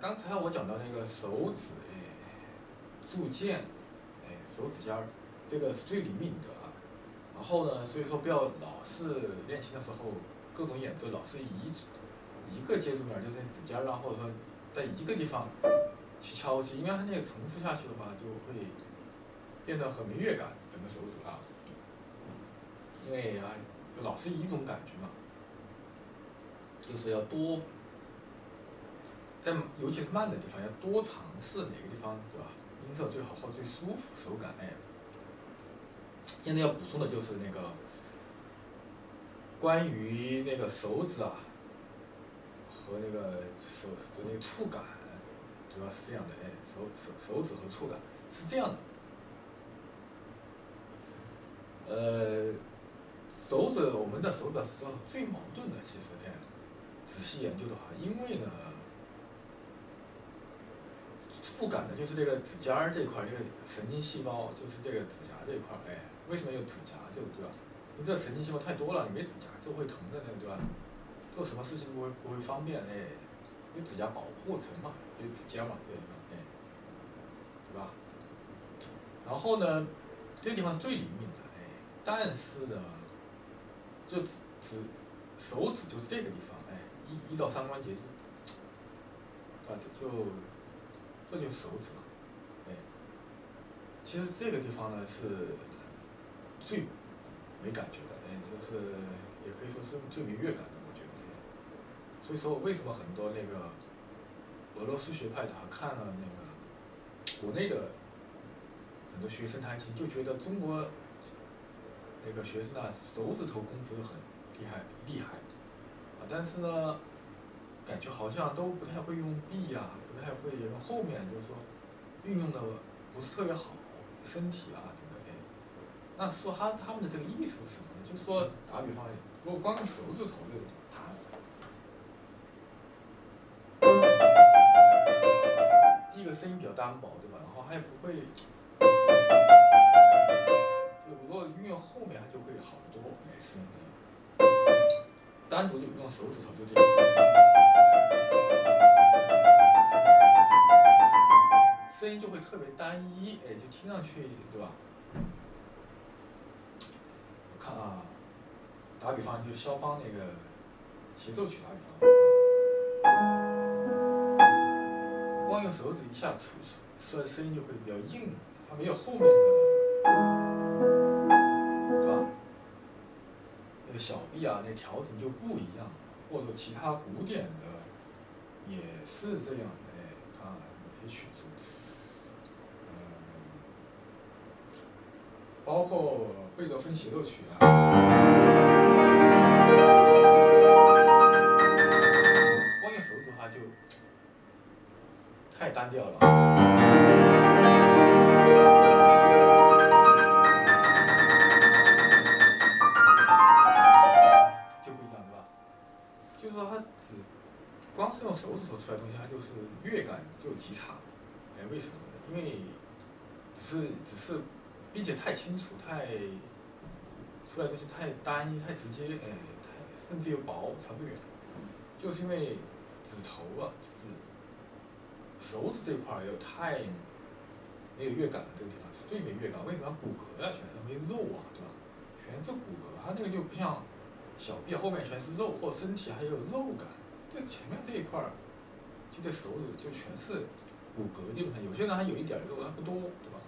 刚才我讲到那个手指，哎，铸剑，哎，手指尖儿，这个是最灵敏的啊。然后呢，所以说不要老是练琴的时候，各种演奏老是一一个接触面，就是指尖儿啊，或者说在一个地方去敲击，因为它那个重复下去的话，就会变得很没乐感，整个手指啊。因为啊，老是一种感觉嘛，就是要多。在尤其是慢的地方，要多尝试哪个地方，对吧？音色最好或最舒服，手感哎。现在要补充的就是那个关于那个手指啊和那个手那个触感，主要是这样的哎，手手手指和触感是这样的。呃，手指我们的手指是最矛盾的，其实哎，仔细研究的话，因为呢。触感的，就是这个指尖儿这块，这个神经细胞，就是这个指甲这块儿，哎，为什么有指甲？就对吧？你这神经细胞太多了，你没指甲就会疼的，那个对吧？做什么事情不会不会方便，哎，有指甲保护层嘛，有指尖嘛，这个地方，哎，对吧？然后呢，这个地方最灵敏的，哎，但是呢，就指手指就是这个地方，哎，一一到三关节是，啊，就。这就是手指嘛，哎，其实这个地方呢是最没感觉的，哎，就是也可以说是最没乐感的，我觉得。所以说，为什么很多那个俄罗斯学派他看了那个国内的很多学生弹琴，就觉得中国那个学生啊手指头功夫都很厉害厉害，啊，但是呢。感觉好像都不太会用臂啊，不太会用后面，就是说运用的不是特别好，身体啊等等哎。那说他他们的这个意思是什么呢？就是说打比方，如果光用手指头这种弹，第一个声音比较单薄，对吧？然后他也不会，就如果运用后面，它就会好得多哎声音。单独就用手指头就这样。声音就会特别单一，哎，就听上去，对吧？我看啊，打比方，就肖邦那个协奏曲，打比方，光用手指一下出出来，声音就会比较硬，它没有后面的，是吧？那个小臂啊，那调整就不一样，或者其他古典的也是这样的，哎，看哪些曲子？包括贝多芬协奏曲啊，光用手指的话就太单调了，太，出来东西太单一，太直接，哎，太甚至又薄，传不远。就是因为指头啊，就是手指这块儿又太没有乐感的这个地方是最没乐感。为什么骨骼啊全是没肉啊，对吧？全是骨骼，它那个就不像小臂后面全是肉，或身体还有肉感。这前面这一块儿，就这手指就全是骨骼，基本上有些人还有一点肉，它不多，对吧？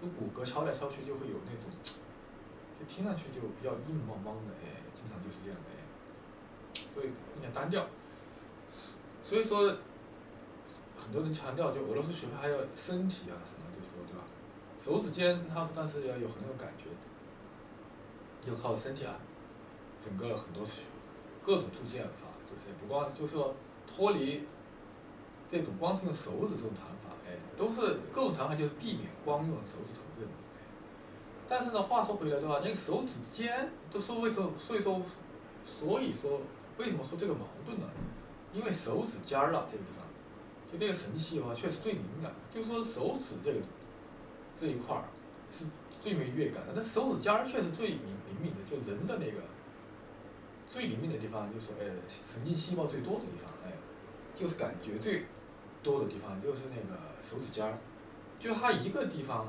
就骨骼敲来敲去就会有那种，就听上去就比较硬邦邦的，哎，经常就是这样的，哎，所以有点单调。所以说，很多人强调就俄罗斯学派还要身体啊什么，就说对吧？手指尖他说但是要有很有感觉，要靠身体啊，整个很多各种铸剑法，就是不光就是说脱离这种光是用手指这种弹法。都是各种弹法，就是避免光用手指头这种。但是呢，话说回来，对吧？那个手指尖，就说为什么？所以说，所以说，为什么说这个矛盾呢？因为手指尖儿啊，这个地方，就这个神器的话，确实最敏感。就是说手指这个这一块儿是最没乐感的，但手指尖儿确实最灵灵敏的，就人的那个最灵敏的地方，就是说，哎，神经细胞最多的地方，哎，就是感觉最。多的地方就是那个手指尖儿，就它一个地方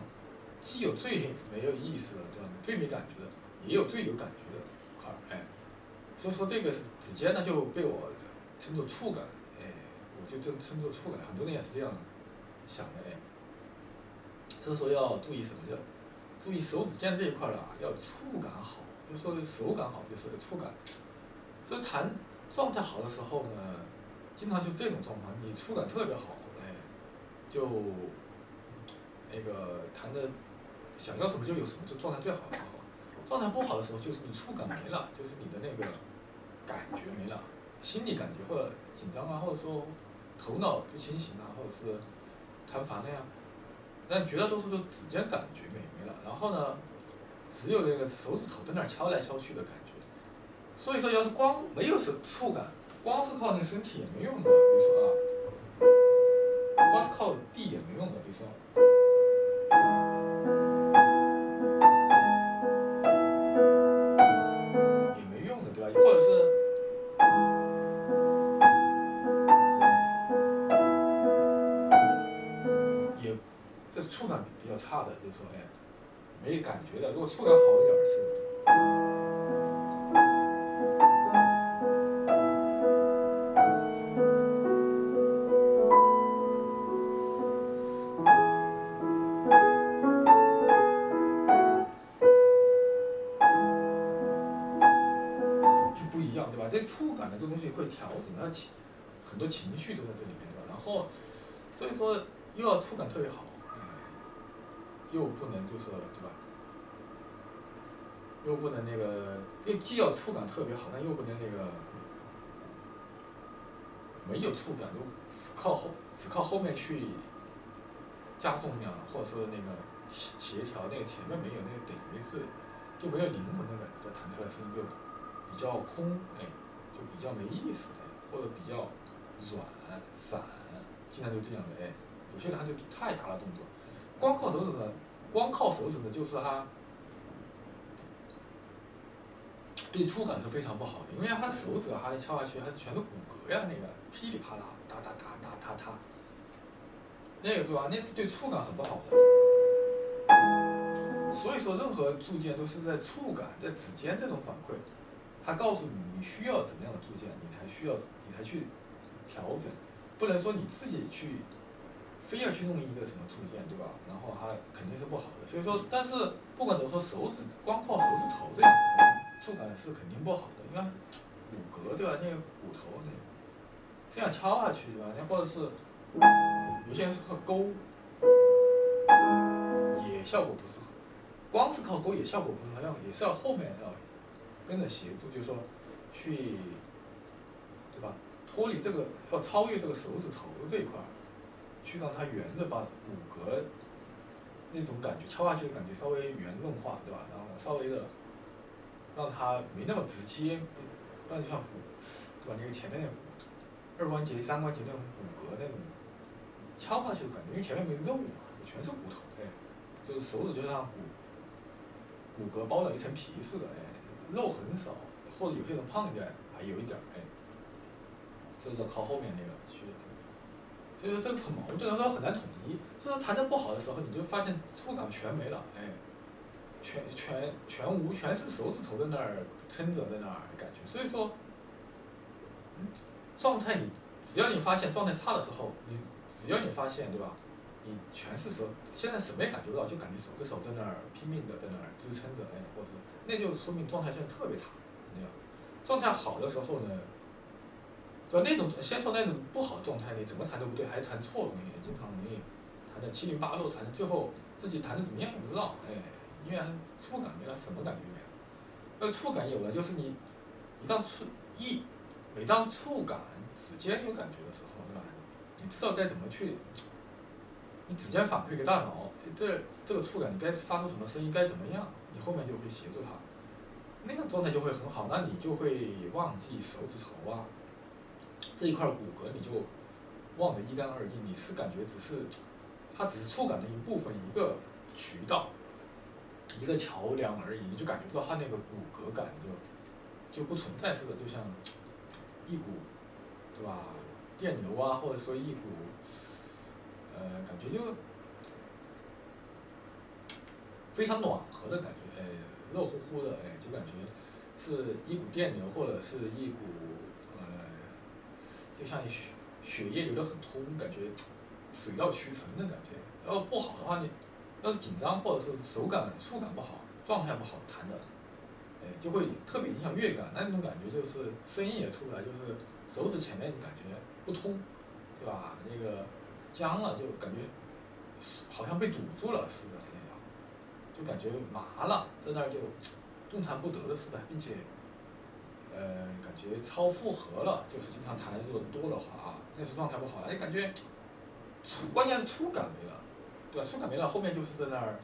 既有最 没有意思的这样的最没感觉的，也有最有感觉的一块儿，哎，所以说这个指尖呢就被我称作触感，哎，我就这称作触感，很多人也是这样想的哎。所以说要注意什么？要注意手指尖这一块儿啊，要触感好，就说手感好，就说的触感。所以弹状态好的时候呢，经常就这种状况，你触感特别好，哎，就那个弹的想要什么就有什么，就状态最好的时候。状态不好的时候，就是你触感没了，就是你的那个感觉没了，心理感觉或者紧张啊，或者说头脑不清醒啊，或者是弹烦了呀。但绝大多数都指尖感觉没没了，然后呢，只有那个手指头在那敲来敲去的感觉。所以说，要是光没有手触感，光是靠那身体也没用的。比如说啊，光是靠臂也没用的。比如说，也没用的，对吧？或者是。触感比较差的，就是说，哎，没感觉的。如果触感好会调整，它情很多情绪都在这里面，对吧？然后，所以说又要触感特别好。又不能就说对吧？又不能那个，又既要触感特别好，但又不能那个没有触感，就只靠后只靠后面去加重量，或者说那个协协调那个前面没有那个等于是就没有灵魂的感觉，弹出来声音就比较空，哎，就比较没意思，的，或者比较软散，经常就这样的，哎，有些人他就太大的动作，光靠手指呢。光靠手指呢，就是它对触感是非常不好的，因为他手指它敲下去，它是全是骨骼呀，那个噼里啪啦，哒哒哒哒哒哒，那个对吧？那是对触感很不好的。所以说，任何铸件都是在触感、在指尖这种反馈，它告诉你你需要怎么样的铸件，你才需要，你才去调整，不能说你自己去。非要去弄一个什么铸件，对吧？然后它肯定是不好的。所以说，但是不管怎么说，手指光靠手指头这样触感是肯定不好的，因为骨骼对吧？那个骨头那这样敲下去对吧？那或者是有些人是靠勾，也效果不是很，光是靠勾也效果不是很好，也是要后面要跟着协助，就是说去对吧？脱离这个要超越这个手指头这一块。去让它圆的，把骨骼那种感觉敲下去的感觉稍微圆润化，对吧？然后稍微的让它没那么直接，不，不然就像骨，对吧？那个前面那个二关节、三关节那种骨骼那种敲下去的感觉，因为前面没肉嘛，全是骨头，哎，就是手指就像骨骨骼包了一层皮似的，哎，肉很少，或者有些人胖一点还有一点，哎，所以说靠后面那个去。所以说这个很矛盾，他说很难统一。所以说弹的不好的时候，你就发现触感全没了，哎，全全全无，全是手指头在那儿撑着在那儿感觉。所以说，状态你只要你发现状态差的时候，你只要你发现对吧？你全是手，现在什么也感觉不到，就感觉手的手在那儿拼命的在那儿支撑着，哎，或者那就说明状态现在特别差，那样。状态好的时候呢？对吧？那种先从那种不好状态里，怎么弹都不对，还弹错东西，经常容易弹的七零八落，弹的最后自己弹的怎么样也不知道，哎，因为触感没了，什么感觉没了。那触感有了，就是你，一当触一，每当触感指尖有感觉的时候，对吧？你知道该怎么去，你指尖反馈给大脑，这这个触感你该发出什么声音，该怎么样，你后面就会协助它，那个状态就会很好，那你就会忘记手指头啊。这一块骨骼你就忘得一干二净，你是感觉只是，它只是触感的一部分，一个渠道，一个桥梁而已，你就感觉不到它那个骨骼感就就不存在似的，就像一股对吧电流啊，或者说一股呃，感觉就非常暖和的感觉，哎，热乎乎的，哎，就感觉是一股电流或者是一股呃，就像血血液流得很通，感觉水到渠成的感觉。要不好的话，你要是紧张或者是手感触感不好，状态不好弹的，哎，就会特别影响乐感。那种感觉就是声音也出不来，就是手指前面感觉不通，对吧？那个僵了，就感觉好像被堵住了似的那样，就感觉麻了，在那儿就动弹不得了似的，并且呃，感觉超负荷了，就是经常弹如果多的话啊，那时状态不好，哎，感觉触关键是触感没了。对吧？触感没了，后面就是在那儿，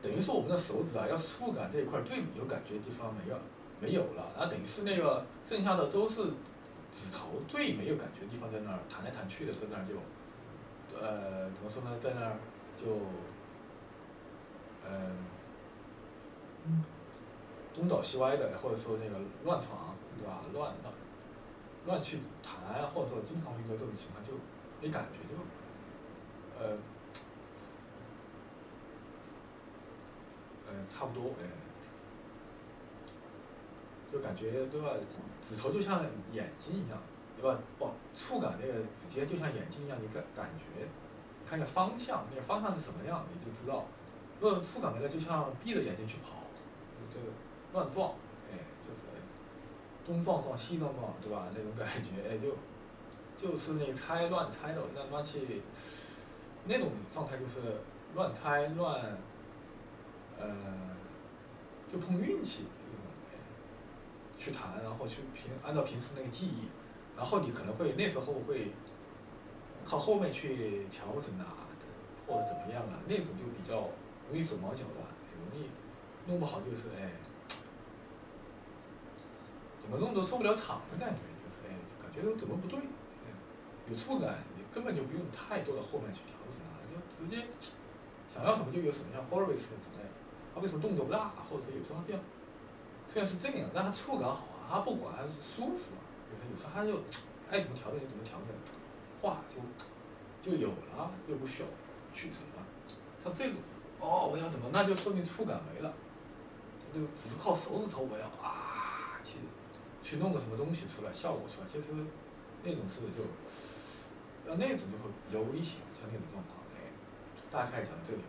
等于说我们的手指啊，要触感这一块最有感觉的地方没有，没有了，那等于是那个剩下的都是指头最没有感觉的地方在那儿弹来弹去的，在那儿就，呃，怎么说呢，在那儿就，嗯，东倒西歪的，或者说那个乱闯，对吧？乱乱乱去弹，或者说经常遇到这种情况就没感觉就，呃。差不多哎，就感觉对吧？指头就像眼睛一样，对吧？不，触感那个直接就像眼睛一样，你感感觉，看见方向，那个方向是什么样，你就知道。如果触感没了，就像闭着眼睛去跑，这个乱撞，哎，就是东撞撞西撞撞，对吧？那种感觉，哎，就就是那猜乱猜的，乱乱去，那种状态就是乱猜乱。呃，就碰运气一种，去弹，然后去平按照平时那个记忆，然后你可能会那时候会靠后面去调整啊，或者怎么样啊，那种就比较容易手忙脚乱，很容易弄不好就是哎，怎么弄都收不了场的感觉，就是哎，感觉怎么不对，有触感，你根本就不用太多的后面去调整啊，就直接 想要什么就有什么，像 Horowitz 那种哎。他为什么动作不大，或者有时候这样，虽然是这样，但他触感好啊，他不管他是舒服啊，他就爱怎么调整就怎么调整，话就就有了，又不需要去怎么，像这种，哦，我要怎么，那就说明触感没了，就只靠手指头我要啊去去弄个什么东西出来，效果出来，其实那种是就要那种就会比较危险，像那种状况，哎，大概讲到这里。